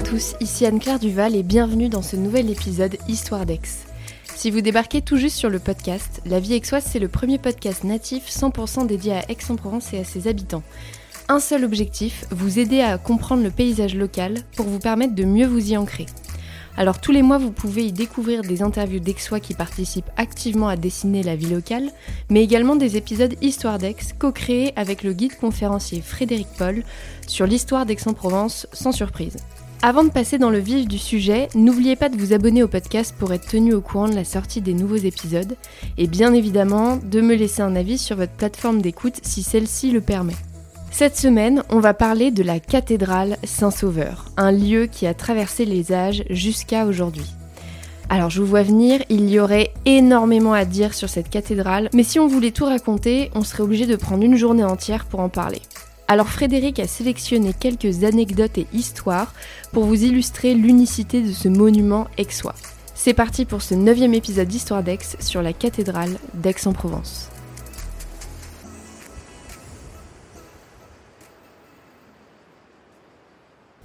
à tous, ici Anne-Claire Duval et bienvenue dans ce nouvel épisode Histoire d'Aix. Si vous débarquez tout juste sur le podcast, La Vie Aixoise, c'est le premier podcast natif 100% dédié à Aix-en-Provence et à ses habitants. Un seul objectif, vous aider à comprendre le paysage local pour vous permettre de mieux vous y ancrer. Alors tous les mois, vous pouvez y découvrir des interviews d'Aixois qui participent activement à dessiner la vie locale, mais également des épisodes Histoire d'Aix co-créés avec le guide conférencier Frédéric Paul sur l'histoire d'Aix-en-Provence sans surprise. Avant de passer dans le vif du sujet, n'oubliez pas de vous abonner au podcast pour être tenu au courant de la sortie des nouveaux épisodes et bien évidemment de me laisser un avis sur votre plateforme d'écoute si celle-ci le permet. Cette semaine, on va parler de la cathédrale Saint-Sauveur, un lieu qui a traversé les âges jusqu'à aujourd'hui. Alors je vous vois venir, il y aurait énormément à dire sur cette cathédrale, mais si on voulait tout raconter, on serait obligé de prendre une journée entière pour en parler. Alors Frédéric a sélectionné quelques anecdotes et histoires pour vous illustrer l'unicité de ce monument aixois. C'est parti pour ce neuvième épisode d'Histoire d'Aix sur la cathédrale d'Aix-en-Provence.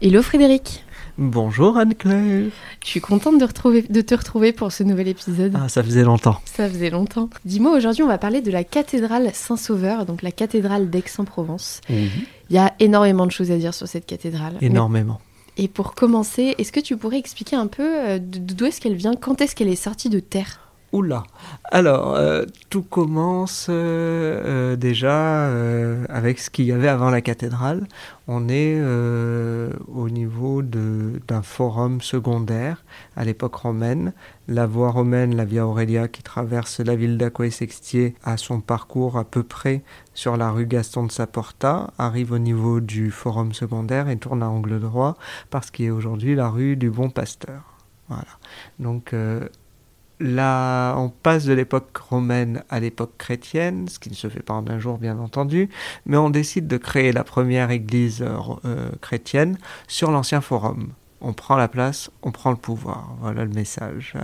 Hello Frédéric Bonjour Anne-Claire Je suis contente de, retrouver, de te retrouver pour ce nouvel épisode. Ah, ça faisait longtemps. Ça faisait longtemps. Dis-moi, aujourd'hui on va parler de la cathédrale Saint-Sauveur, donc la cathédrale d'Aix-en-Provence. Mhm. Il y a énormément de choses à dire sur cette cathédrale. Énormément. Mais- Et pour commencer, est-ce que tu pourrais expliquer un peu euh, d'où est-ce qu'elle vient, quand est-ce qu'elle est sortie de terre? Oula Alors, euh, tout commence euh, euh, déjà avec ce qu'il y avait avant la cathédrale. On est au niveau d'un forum secondaire à l'époque romaine. La voie romaine, la Via Aurelia, qui traverse la ville d'Aqua et Sextier, a son parcours à peu près sur la rue Gaston de Saporta, arrive au niveau du forum secondaire et tourne à angle droit par ce qui est aujourd'hui la rue du Bon Pasteur. Voilà. Donc, Là, on passe de l'époque romaine à l'époque chrétienne, ce qui ne se fait pas en un jour, bien entendu, mais on décide de créer la première église euh, euh, chrétienne sur l'ancien forum. On prend la place, on prend le pouvoir. Voilà le message.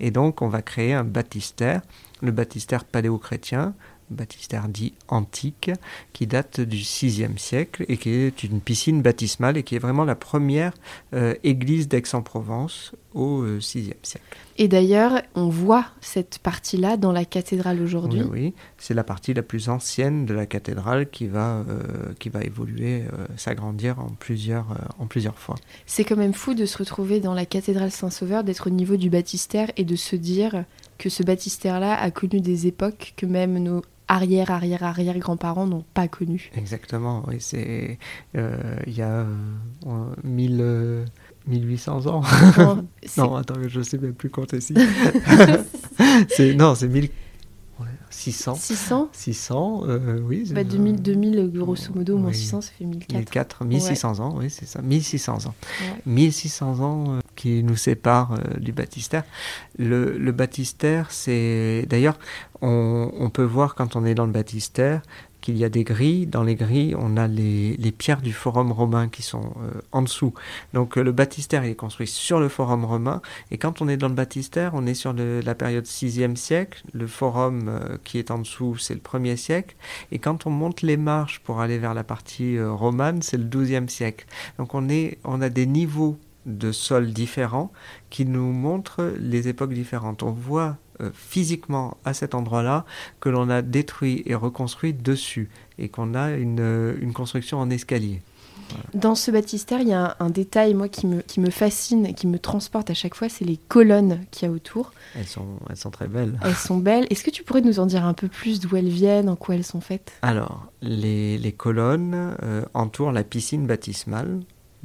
Et donc, on va créer un baptistère, le baptistère paléo-chrétien, baptistère dit antique, qui date du VIe siècle et qui est une piscine baptismale et qui est vraiment la première euh, église d'Aix-en-Provence au euh, VIe siècle. Et d'ailleurs, on voit cette partie-là dans la cathédrale aujourd'hui. Oui, oui. c'est la partie la plus ancienne de la cathédrale qui va, euh, qui va évoluer, euh, s'agrandir en plusieurs, euh, en plusieurs fois. C'est quand même fou de se retrouver dans la cathédrale Saint-Sauveur, d'être au niveau du baptistère et de se dire que ce baptistère-là a connu des époques que même nos arrière, arrière, arrière grands-parents n'ont pas connues. Exactement, oui, c'est euh, il y a euh, euh, 1000, euh, 1800 ans. Non, c'est- non, attends, je sais même plus compter c'est non, c'est 1000 ouais, 600. 600 600, euh, oui. c'est bah, ça. 2000, 2000, grosso modo, moins Oui. 600, ça fait 1004. 1004, 1600 ans, oui, c'est ça, 1600 ans. Ouais. 1600 ans euh, qui nous séparent euh, du baptistère. Le, le baptistère, c'est. D'ailleurs, on, on peut voir quand on est dans le baptistère qu'il y a des grilles. Dans les grilles, on a les, pierres du forum romain qui sont euh, en dessous. Donc euh, le baptistère il est construit sur le forum romain. Et quand on est dans le baptistère, on est sur la période 6e siècle. Le forum euh, qui est en dessous, c'est le 1er siècle. Et quand on monte les marches pour aller vers la partie romane, c'est le 12e siècle. Donc on, est, on a des niveaux de sol différents qui nous montrent les époques différentes. On voit physiquement à cet endroit-là que l'on a détruit et reconstruit dessus et qu'on a une, euh, une construction en escalier. Dans ce baptistère, il y a un, un détail, moi, qui me, qui me fascine et qui me transporte à chaque fois, c'est les colonnes qu'il y a autour. Elles sont, elles sont très belles. Elles sont belles. Est-ce que tu pourrais nous en dire un peu plus d'où elles viennent, en quoi elles sont faites? Alors, les, les colonnes euh, entourent la piscine baptismale.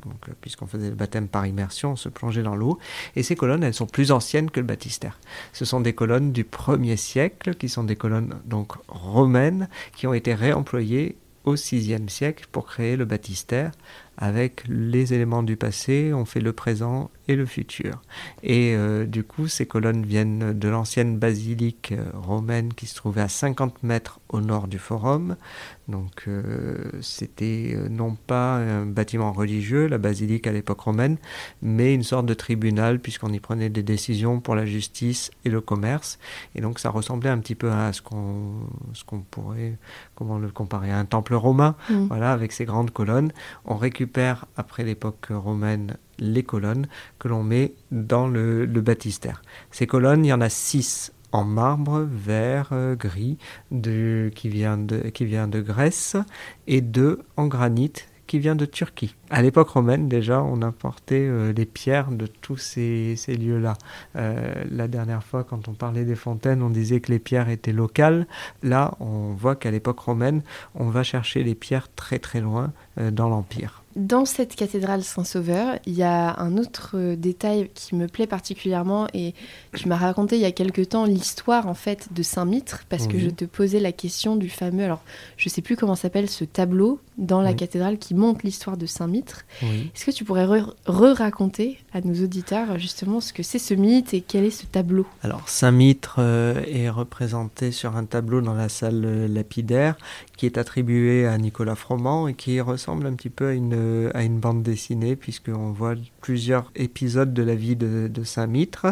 Euh, puisqu'on faisait le baptême par immersion, on se plongeait dans l'eau. Et ces colonnes, elles sont plus anciennes que le baptistère. Ce sont des colonnes du 1er siècle, qui sont des colonnes donc romaines, qui ont été réemployées au 6e siècle pour créer le baptistère. Avec les éléments du passé, on fait le présent et le futur. Et euh, du coup, ces colonnes viennent de l'ancienne basilique euh, romaine qui se trouvait à 50 mètres au nord du forum. Donc euh, c'était non pas un bâtiment religieux, la basilique à l'époque romaine, mais une sorte de tribunal puisqu'on y prenait des décisions pour la justice et le commerce. Et donc ça ressemblait un petit peu à ce qu'on ce qu'on pourrait, comment le comparer, à un temple romain, Mm. voilà, avec ces grandes colonnes. On récupère après l'époque romaine les colonnes que l'on met dans le, baptistère. Ces colonnes, il y en a six en marbre vert euh, gris qui, vient de, qui vient de Grèce et deux en granit qui vient de Turquie. À l'époque romaine, déjà, on importait euh, les pierres de tous ces, lieux-là. Euh, la dernière fois, quand on parlait des fontaines, on disait que les pierres étaient locales. Là, on voit qu'à l'époque romaine, on va chercher les pierres très très loin dans l'Empire. Dans cette cathédrale Saint-Sauveur, il y a un autre détail qui me plaît particulièrement et tu m'as raconté il y a quelque temps l'histoire en fait de Saint-Mitre parce que je te posais la question du fameux alors je sais plus comment s'appelle ce tableau dans la Oui. cathédrale qui montre l'histoire de Saint-Mitre. Oui. Est-ce que tu pourrais re- re-raconter à nos auditeurs justement ce que c'est ce mythe et quel est ce tableau? Alors, Saint-Mitre euh, est représenté sur un tableau dans la salle euh, lapidaire qui est attribué à Nicolas Froment et qui ressemble un petit peu à une, euh, à une bande dessinée puisqu'on voit plusieurs épisodes de la vie de, de Saint-Mitre.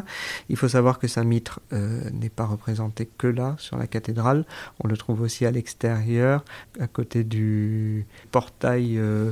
Il faut savoir que Saint-Mitre euh, n'est pas représenté que là, sur la cathédrale. On le trouve aussi à l'extérieur, à côté du portail euh,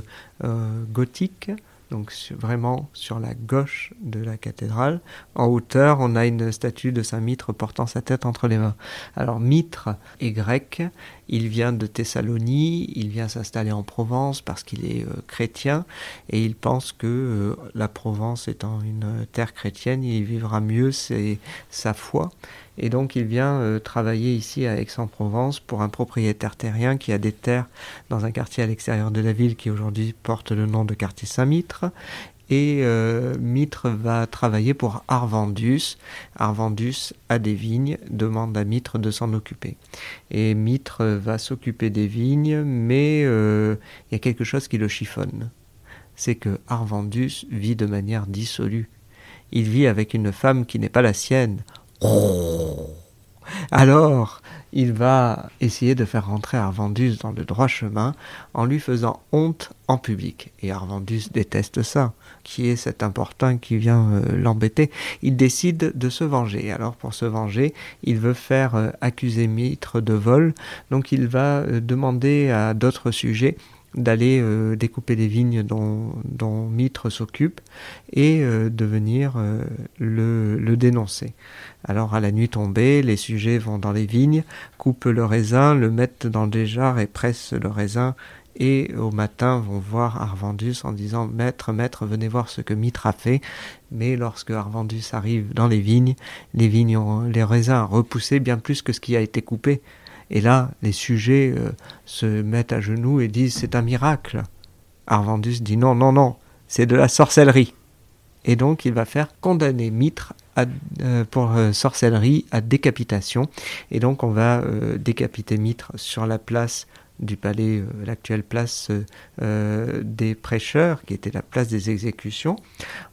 gothique. Donc vraiment sur la gauche de la cathédrale. En hauteur, on a une statue de Saint Mitre portant sa tête entre les mains. Alors Mitre est grec, il vient de Thessalonie, il vient s'installer en Provence parce qu'il est euh, chrétien et il pense que euh, la Provence étant une euh, terre chrétienne, il vivra mieux sa foi. Et donc il vient euh, travailler ici à Aix-en-Provence pour un propriétaire terrien qui a des terres dans un quartier à l'extérieur de la ville qui aujourd'hui porte le nom de quartier Saint-Mitre. Et euh, Mitre va travailler pour Arvandus. Arvandus a des vignes, demande à Mitre de s'en occuper. Et Mitre va s'occuper des vignes, mais euh, il y a quelque chose qui le chiffonne. C'est que Arvandus vit de manière dissolue. Il vit avec une femme qui n'est pas la sienne. Oh alors, il va essayer de faire rentrer Arvandus dans le droit chemin en lui faisant honte en public. Et Arvandus déteste ça, qui est cet importun qui vient euh, l'embêter. Il décide de se venger. Alors, pour se venger, il veut faire euh, accuser Mitre de vol. Donc, il va euh, demander à d'autres sujets d'aller euh, découper les vignes dont, dont Mitre s'occupe et euh, de venir euh, le, le dénoncer. Alors à la nuit tombée, les sujets vont dans les vignes, coupent le raisin, le mettent dans des jarres et pressent le raisin et au matin vont voir Arvandus en disant Maître, maître, venez voir ce que Mitre a fait. Mais lorsque Arvandus arrive dans les vignes, les vignes ont, les raisins ont repoussé bien plus que ce qui a été coupé. Et là, les sujets euh, se mettent à genoux et disent c'est un miracle. Arvandus dit non, non, non, c'est de la sorcellerie. Et donc il va faire condamner Mitre euh, pour euh, sorcellerie à décapitation. Et donc on va décapiter Mitre sur la place du palais, l'actuelle place des prêcheurs, qui était la place des exécutions.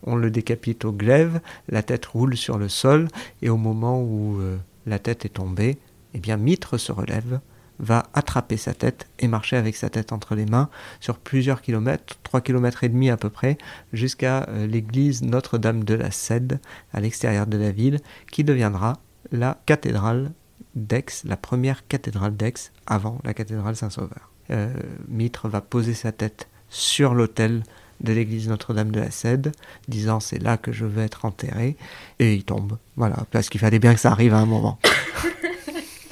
On le décapite au glaive, la tête roule sur le sol, et au moment où la tête est tombée, eh bien Mitre se relève, va attraper sa tête et marcher avec sa tête entre les mains sur plusieurs kilomètres, trois kilomètres et demi à peu près, jusqu'à euh, l'église Notre-Dame de la Cède à l'extérieur de la ville, qui deviendra la cathédrale d'Aix, la première cathédrale d'Aix avant la cathédrale Saint-Sauveur. Euh, Mitre va poser sa tête sur l'autel de l'église Notre-Dame de la Cède, disant c'est là que je veux être enterré, et il tombe. Voilà, parce qu'il fallait bien que ça arrive à un moment.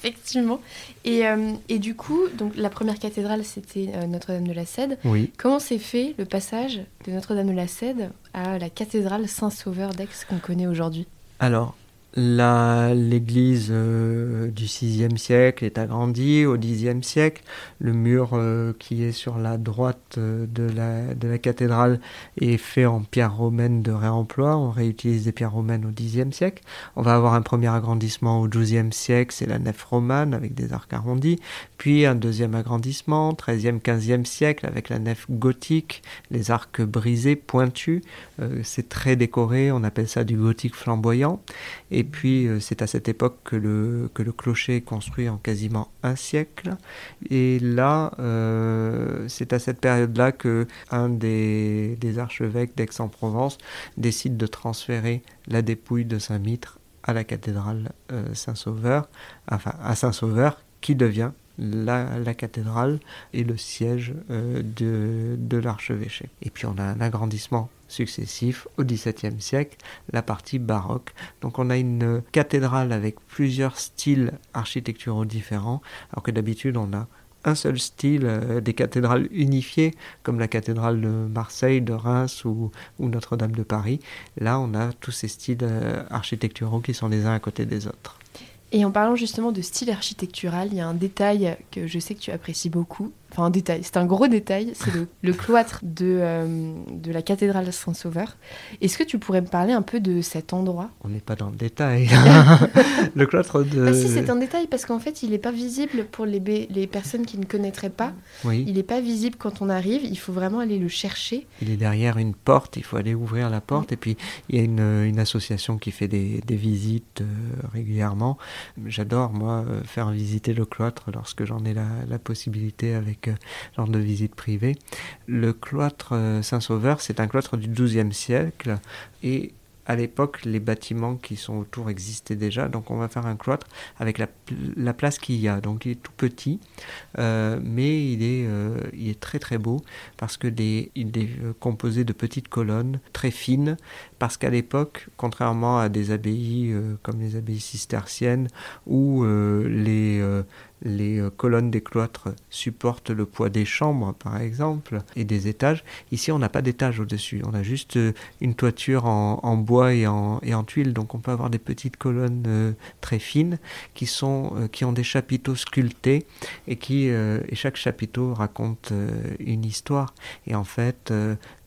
Effectivement. Et, euh, et du coup, donc la première cathédrale, c'était euh, Notre-Dame de la Cède. Oui. Comment s'est fait le passage de Notre-Dame de la Cède à la cathédrale Saint-Sauveur d'Aix qu'on connaît aujourd'hui? Alors, l'église euh, du VIe siècle est agrandie au Xe siècle. Le mur euh, qui est sur la droite euh, de, la, de la cathédrale est fait en pierre romaine de réemploi. On réutilise des pierres romaines au Xe siècle. On va avoir un premier agrandissement au XIIe siècle, c'est la nef romane avec des arcs arrondis. Puis un deuxième agrandissement, 13e, 15e siècle, avec la nef gothique, les arcs brisés, pointus. C'est très décoré, on appelle ça du gothique flamboyant. Puis euh, c'est à cette époque que le, que le clocher est construit en quasiment un siècle. Et là, euh, c'est à cette période-là que un des, des archevêques d'Aix-en-Provence décide de transférer la dépouille de Saint-Mitre à la cathédrale euh, Saint-Sauveur, enfin à Saint-Sauveur, qui devient la, cathédrale et le siège euh, de, de l'archevêché. Et puis on a un agrandissement successifs au XVIIe siècle, la partie baroque. Donc on a une cathédrale avec plusieurs styles architecturaux différents, alors que d'habitude on a un seul style, euh, des cathédrales unifiées, comme la cathédrale de Marseille, de Reims ou, Notre-Dame de Paris. Là, on a tous ces styles euh, architecturaux qui sont les uns à côté des autres. Et en parlant justement de style architectural, il y a un détail que je sais que tu apprécies beaucoup, enfin un détail, c'est un gros détail, c'est le, cloître de, euh, de la cathédrale Saint-Sauveur. Est-ce que tu pourrais me parler un peu de cet endroit? On n'est pas dans le détail. le cloître de... Ah si, c'est un détail parce qu'en fait, il n'est pas visible pour les, les personnes qui ne connaîtraient pas. Oui. Il n'est pas visible quand on arrive, il faut vraiment aller le chercher. Il est derrière une porte, il faut aller ouvrir la porte et puis il y a une, une association qui fait des, des visites euh, régulièrement. J'adore, moi, euh, faire visiter le cloître lorsque j'en ai la, la possibilité avec lors de visites privées. Le cloître euh, Saint-Sauveur, c'est un cloître du XIIe siècle et à l'époque, les bâtiments qui sont autour existaient déjà, donc on va faire un cloître avec la, place qu'il y a. Donc il est tout petit, euh, mais il est, euh, très très beau parce que il est composé de petites colonnes très fines, parce qu'à l'époque, contrairement à des abbayes comme les abbayes cisterciennes, où les les euh, colonnes des cloîtres supportent le poids des chambres, par exemple, et des étages. Ici, on n'a pas d'étage au-dessus. On a juste euh, une toiture en, bois et en, tuiles. Donc, on peut avoir des petites colonnes euh, très fines qui, sont, qui ont des chapiteaux sculptés et, qui, et chaque chapiteau raconte une histoire. Et en fait,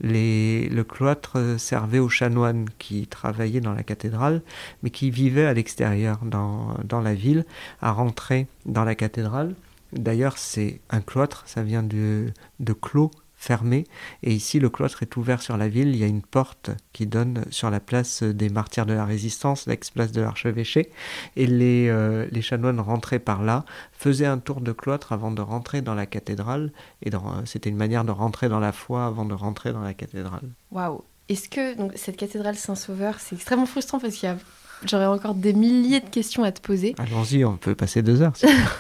le cloître servait aux chanoines qui travaillaient dans la cathédrale, mais qui vivaient à l'extérieur, dans, dans la ville, à rentrer dans la cathédrale. D'ailleurs, c'est un cloître, ça vient de, de clos fermé. Et ici, le cloître est ouvert sur la ville. Il y a une porte qui donne sur la place des martyrs de la résistance, l'ex-place de l'archevêché. Et les, euh, les chanoines rentraient par là, faisaient un tour de cloître avant de rentrer dans la cathédrale. Et c'était une manière de rentrer dans la foi avant de rentrer dans la cathédrale. Waouh! Est-ce que donc, cette cathédrale Saint-Sauveur, c'est extrêmement frustrant parce qu'il y a J'aurais encore des milliers de questions à te poser. Allons-y, on peut passer deux heures.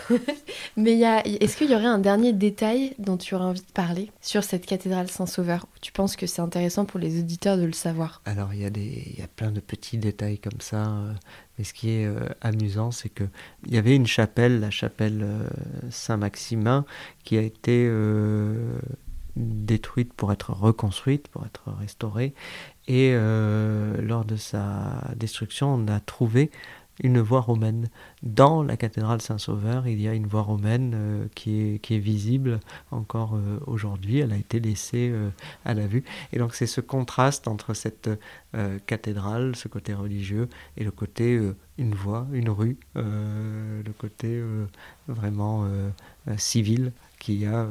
Mais est-ce qu'il y aurait un dernier détail dont tu aurais envie de parler sur cette cathédrale Saint-Sauveur Tu penses que c'est intéressant pour les auditeurs de le savoir? Alors, il y, a des, il y a plein de petits détails comme ça. Euh, mais ce qui est euh, amusant, c'est qu'il y avait une chapelle, la chapelle euh, Saint-Maximin, qui a été détruite pour être reconstruite, pour être restaurée. Et euh, lors de sa destruction, on a trouvé une voie romaine. Dans la cathédrale Saint-Sauveur, il y a une voie romaine euh, qui, est, qui, est, visible encore euh, aujourd'hui. Elle a été laissée à la vue. Et donc c'est ce contraste entre cette cathédrale, ce côté religieux, et le côté une voie, une rue, le côté vraiment civil qu'il y a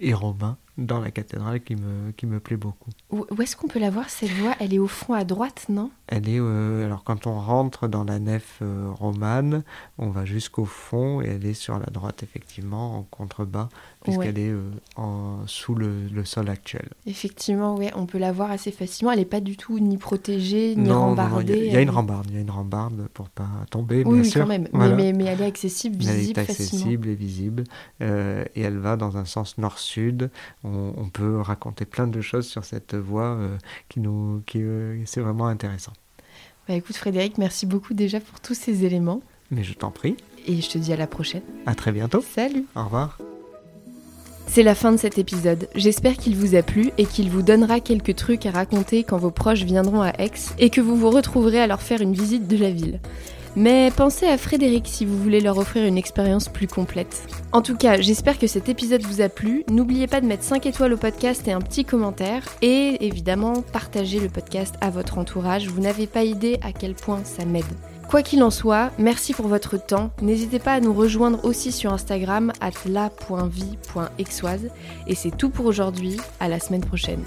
et romain dans la cathédrale qui me, qui me plaît beaucoup. Où, est-ce qu'on peut la voir cette voie? Elle est au fond à droite, non? Elle est, euh, alors quand on rentre dans la nef euh, romane, on va jusqu'au fond et elle est sur la droite effectivement en contrebas puisqu'elle est euh, en, sous le, sol actuel. Effectivement, oui, on peut la voir assez facilement. Elle n'est pas du tout ni protégée ni rembardée. Il y, a une rambarde, il y a une rambarde pour pas tomber, oui, bien oui, quand même. Mais, mais, elle est accessible, visible, elle est accessible et visible et elle va dans un sens nord-sud on, peut raconter plein de choses sur cette voie euh, qui nous, qui, euh, c'est vraiment intéressant. Bah écoute Frédéric, merci beaucoup déjà pour tous ces éléments. Mais je t'en prie. Et je te dis à la prochaine. À très bientôt. Salut. Au revoir. C'est la fin de cet épisode. J'espère qu'il vous a plu et qu'il vous donnera quelques trucs à raconter quand vos proches viendront à Aix et que vous vous retrouverez à leur faire une visite de la ville. Mais pensez à Frédéric si vous voulez leur offrir une expérience plus complète. En tout cas, j'espère que cet épisode vous a plu. N'oubliez pas de mettre 5 étoiles au podcast et un petit commentaire. Et évidemment, partagez le podcast à votre entourage. Vous n'avez pas idée à quel point ça m'aide. Quoi qu'il en soit, merci pour votre temps. N'hésitez pas à nous rejoindre aussi sur Instagram at la.vie.exoise. Et c'est tout pour aujourd'hui. À la semaine prochaine.